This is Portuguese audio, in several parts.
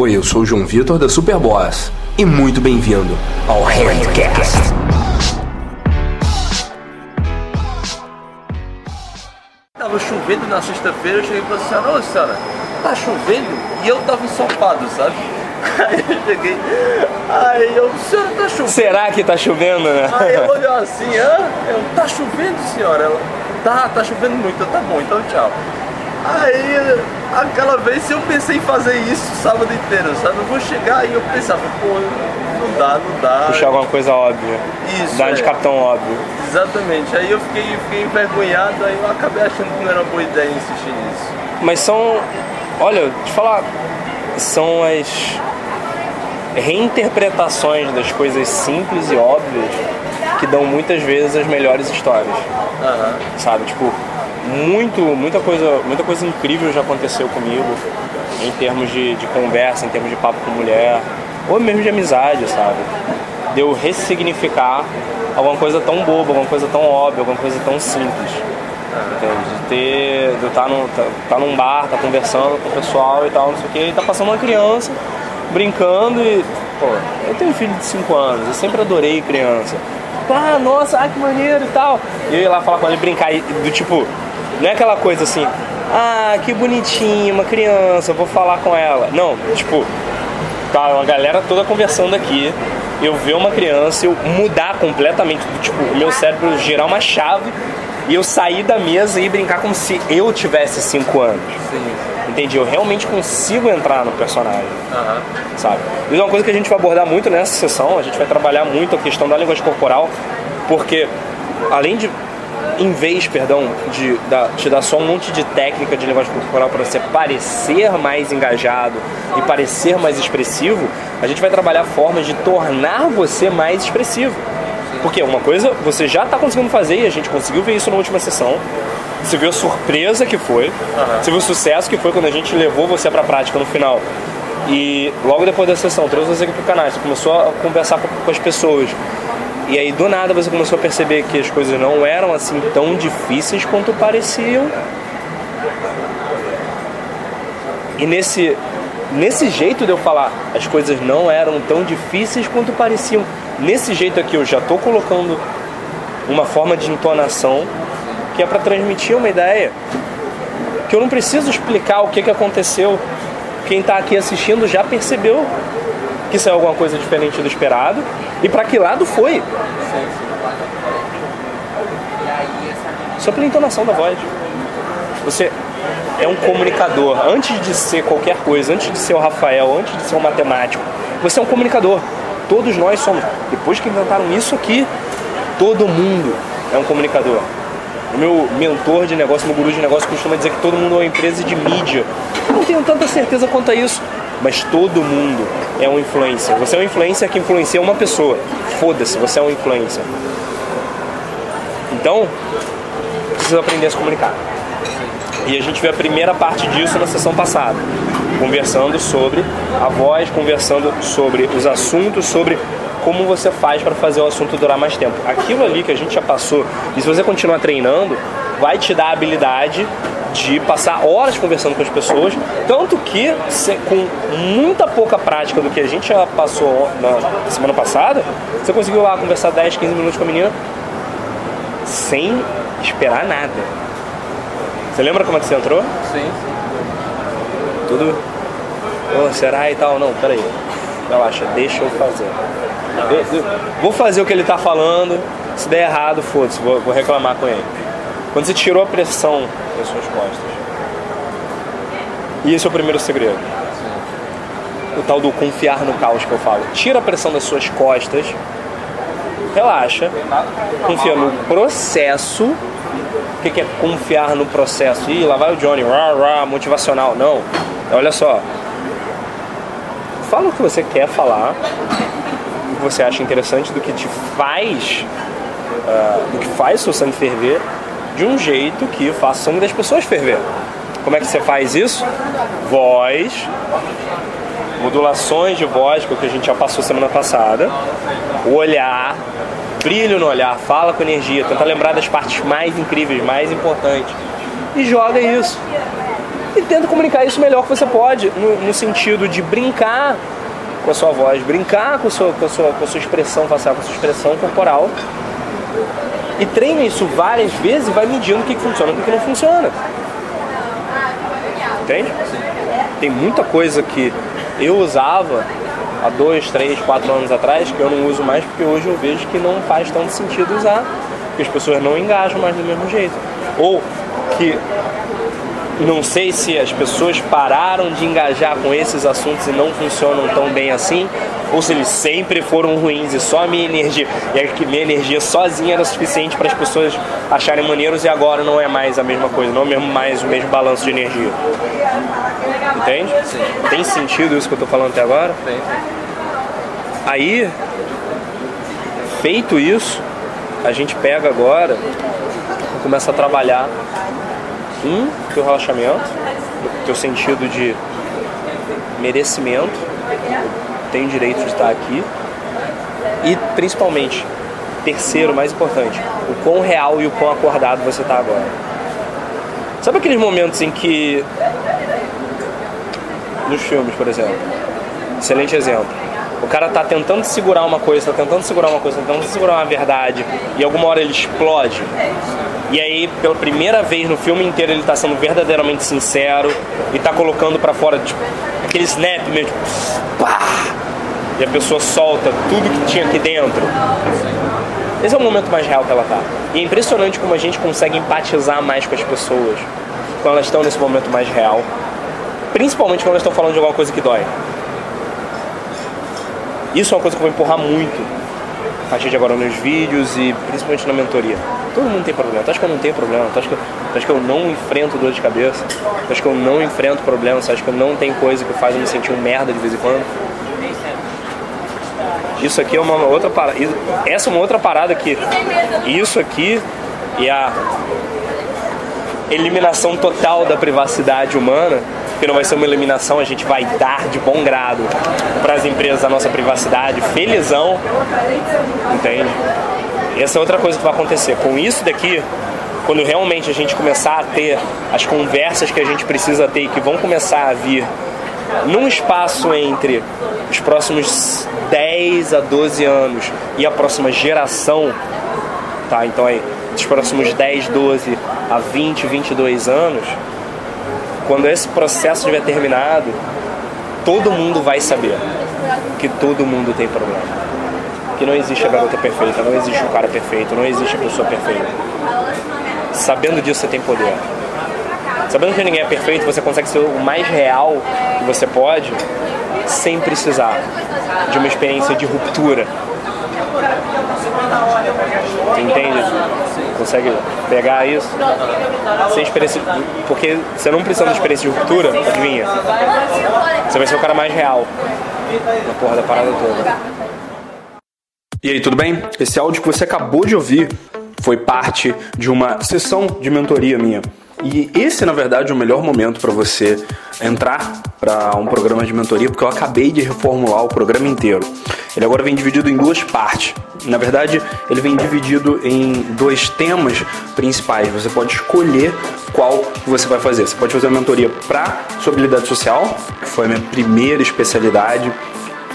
Oi, eu sou o João Vitor da Superboss e muito bem-vindo ao Handcast. Tava chovendo na sexta-feira, eu cheguei e falei assim, ô senhora, tá chovendo? E eu tava ensopado, sabe? Aí eu cheguei, aí eu, senhora, tá chovendo? Será que tá chovendo, né? Aí ela olhou assim, hã? Eu, tá chovendo, senhora? Ela, tá, tá chovendo muito, eu, tá bom, então tchau. Aí, aquela vez eu pensei em fazer isso sábado inteiro, sabe? Eu vou chegar e eu pensava, pô, não dá, não dá. Puxar alguma coisa óbvia. Isso, Dar de é. capitão óbvio. Exatamente. Aí eu fiquei, fiquei envergonhado, aí eu acabei achando que não era uma boa ideia insistir nisso. Mas são. Olha, te falar. São as reinterpretações das coisas simples e óbvias que dão muitas vezes as melhores histórias. Aham. Sabe? Tipo, muito, muita coisa, muita coisa incrível já aconteceu comigo em termos de, de conversa, em termos de papo com mulher, ou mesmo de amizade, sabe? De eu ressignificar alguma coisa tão boba, alguma coisa tão óbvia, alguma coisa tão simples. Entende? De ter. De eu estar num, tá, tá num bar, tá conversando com o pessoal e tal, não sei o que, e tá passando uma criança brincando e. Pô, eu tenho um filho de 5 anos, eu sempre adorei criança. Ah, nossa, ah, que maneiro e tal. E eu ia lá falar com ele brincar do tipo, não é aquela coisa assim, ah, que bonitinho, uma criança, eu vou falar com ela. Não, tipo, tá uma galera toda conversando aqui, eu ver uma criança, eu mudar completamente, tipo, o meu cérebro girar uma chave e eu sair da mesa e brincar como se eu tivesse 5 anos. Sim. Entendi? Eu realmente consigo entrar no personagem, sabe? Isso é uma coisa que a gente vai abordar muito nessa sessão, a gente vai trabalhar muito a questão da linguagem corporal, porque além de em vez, perdão, de te dar só um monte de técnica de linguagem corporal para você parecer mais engajado e parecer mais expressivo, a gente vai trabalhar formas de tornar você mais expressivo. Porque uma coisa você já está conseguindo fazer e a gente conseguiu ver isso na última sessão. Você viu a surpresa que foi, você viu o sucesso que foi quando a gente levou você para a prática no final. E logo depois da sessão, trouxe você aqui pro canal, você começou a conversar com, com as pessoas. E aí do nada você começou a perceber que as coisas não eram assim tão difíceis quanto pareciam. E nesse nesse jeito de eu falar, as coisas não eram tão difíceis quanto pareciam. Nesse jeito aqui eu já estou colocando uma forma de entonação que é para transmitir uma ideia. Que eu não preciso explicar o que, que aconteceu. Quem está aqui assistindo já percebeu que isso é alguma coisa diferente do esperado e para que lado foi. Só pela entonação da voz. Você é um comunicador. Antes de ser qualquer coisa, antes de ser o Rafael, antes de ser um matemático, você é um comunicador. Todos nós somos. Depois que inventaram isso aqui, todo mundo é um comunicador. O meu mentor de negócio, meu guru de negócio, costuma dizer que todo mundo é uma empresa de mídia. Eu não tenho tanta certeza quanto a isso, mas todo mundo é um influencer. Você é um influencer que influencia uma pessoa. Foda-se, você é um influencer. Então, precisa aprender a se comunicar. E a gente vê a primeira parte disso na sessão passada, conversando sobre a voz, conversando sobre os assuntos, sobre como você faz para fazer o assunto durar mais tempo. Aquilo ali que a gente já passou, e se você continuar treinando, vai te dar a habilidade de passar horas conversando com as pessoas, tanto que com muita pouca prática do que a gente já passou na semana passada, você conseguiu lá conversar 10, 15 minutos com a menina sem esperar nada. Você lembra como é que você entrou? Sim. Tudo. Oh, será e tal? Não, peraí. Relaxa, deixa eu fazer. De- de- vou fazer o que ele tá falando. Se der errado, foda-se, vou, vou reclamar com ele. Quando você tirou a pressão das suas costas. E esse é o primeiro segredo. O tal do confiar no caos que eu falo. Tira a pressão das suas costas. Relaxa. Confia no processo. O que é confiar no processo? Ih, lá vai o Johnny, rah, rah, motivacional. Não. Olha só. Fala o que você quer falar, o que você acha interessante, do que te faz, ah, do que faz seu sangue ferver, de um jeito que faça o sangue das pessoas ferver. Como é que você faz isso? Voz, modulações de voz, que é o que a gente já passou semana passada, o olhar, brilho no olhar, fala com energia, tenta lembrar das partes mais incríveis, mais importantes. E joga isso. E tenta comunicar isso melhor que você pode, no, no sentido de brincar com a sua voz, brincar com a sua, com a sua, com a sua expressão facial, com a sua expressão corporal. E treina isso várias vezes e vai medindo o que, funciona e o que, não funciona. Entende? Tem muita coisa que eu usava há dois, três, quatro anos atrás que eu não uso mais porque hoje eu vejo que não faz tanto sentido usar, que as pessoas não engajam mais do mesmo jeito. Ou que não sei se as pessoas pararam de engajar com esses assuntos e não funcionam tão bem assim, ou se eles sempre foram ruins e só a minha energia, e a minha energia sozinha era suficiente para as pessoas acharem maneiros e agora não é mais a mesma coisa, não é mesmo mais o mesmo balanço de energia. Entende? Sim. Tem sentido isso que eu estou falando até agora? Tem. Aí, feito isso, a gente pega agora e começa a trabalhar um, teu relaxamento, teu sentido de merecimento, tem direito de estar aqui. E principalmente, terceiro, mais importante, o quão real e o quão acordado você está agora. Sabe aqueles momentos em que. Nos filmes, por exemplo. Excelente exemplo. O cara tá tentando segurar uma coisa, tá tentando segurar uma coisa, tá tentando segurar uma verdade, e alguma hora ele explode. E aí, pela primeira vez no filme inteiro, ele tá sendo verdadeiramente sincero e tá colocando para fora, tipo, aquele snap mesmo, pá! E a pessoa solta tudo que tinha aqui dentro. Esse é o momento mais real que ela tá. E é impressionante como a gente consegue empatizar mais com as pessoas quando elas estão nesse momento mais real. Principalmente quando elas estão falando de alguma coisa que dói. Isso é uma coisa que eu vou empurrar muito a partir de agora nos vídeos e principalmente na mentoria. Todo mundo tem problema. Tu acha que eu não tenho problema? Tu acha que eu, acha que eu não enfrento dor de cabeça? Tu acha que eu não enfrento problemas? Tu acha que eu não tenho coisa que faz eu me sentir um merda de vez em quando? Isso aqui é uma outra parada. Essa é uma outra parada que isso aqui e a eliminação total da privacidade humana porque não vai ser uma eliminação, a gente vai dar de bom grado para as empresas a nossa privacidade, felizão, entende? Essa é outra coisa que vai acontecer. Com isso daqui, quando realmente a gente começar a ter as conversas que a gente precisa ter e que vão começar a vir num espaço entre os próximos 10 a 12 anos e a próxima geração, tá? Então aí, dos próximos 10, 12 a 20, 22 anos, quando esse processo estiver terminado, todo mundo vai saber que todo mundo tem problema. Que não existe a garota perfeita, não existe o cara perfeito, não existe a pessoa perfeita. Sabendo disso, você tem poder. Sabendo que ninguém é perfeito, você consegue ser o mais real que você pode, sem precisar de uma experiência de ruptura. Entende? Consegue pegar isso? Sem experiência. Porque você não precisa de experiência de ruptura, adivinha? Você vai ser o cara mais real na porra da parada toda. E aí, tudo bem? Esse áudio que você acabou de ouvir foi parte de uma sessão de mentoria minha. E esse, na verdade, é o melhor momento para você entrar para um programa de mentoria, porque eu acabei de reformular o programa inteiro. Ele agora vem dividido em duas partes. Na verdade, ele vem dividido em dois temas principais. Você pode escolher qual você vai fazer. Você pode fazer uma mentoria para sua habilidade social, que foi a minha primeira especialidade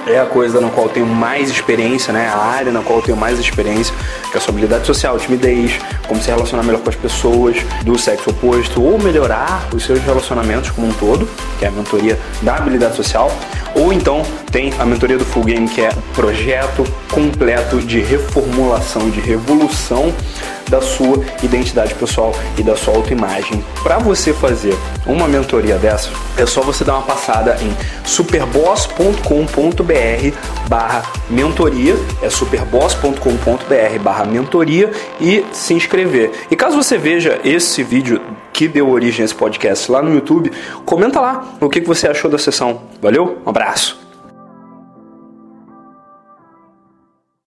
é a coisa na qual eu tenho mais experiência, né? A área na qual eu tenho mais experiência, que é a sua habilidade social, timidez, como se relacionar melhor com as pessoas do sexo oposto, ou melhorar os seus relacionamentos como um todo, que é a mentoria da habilidade social. Ou então tem a mentoria do Full Game, que é projeto completo de reformulação, de revolução da sua identidade pessoal e da sua autoimagem. Para você fazer uma mentoria dessa, é só você dar uma passada em superboss.com.br barra mentoria, é superboss.com.br barra mentoria e se inscrever. E caso você veja esse vídeo que deu origem a esse podcast lá no YouTube, comenta lá o que você achou da sessão. Valeu? Um abraço!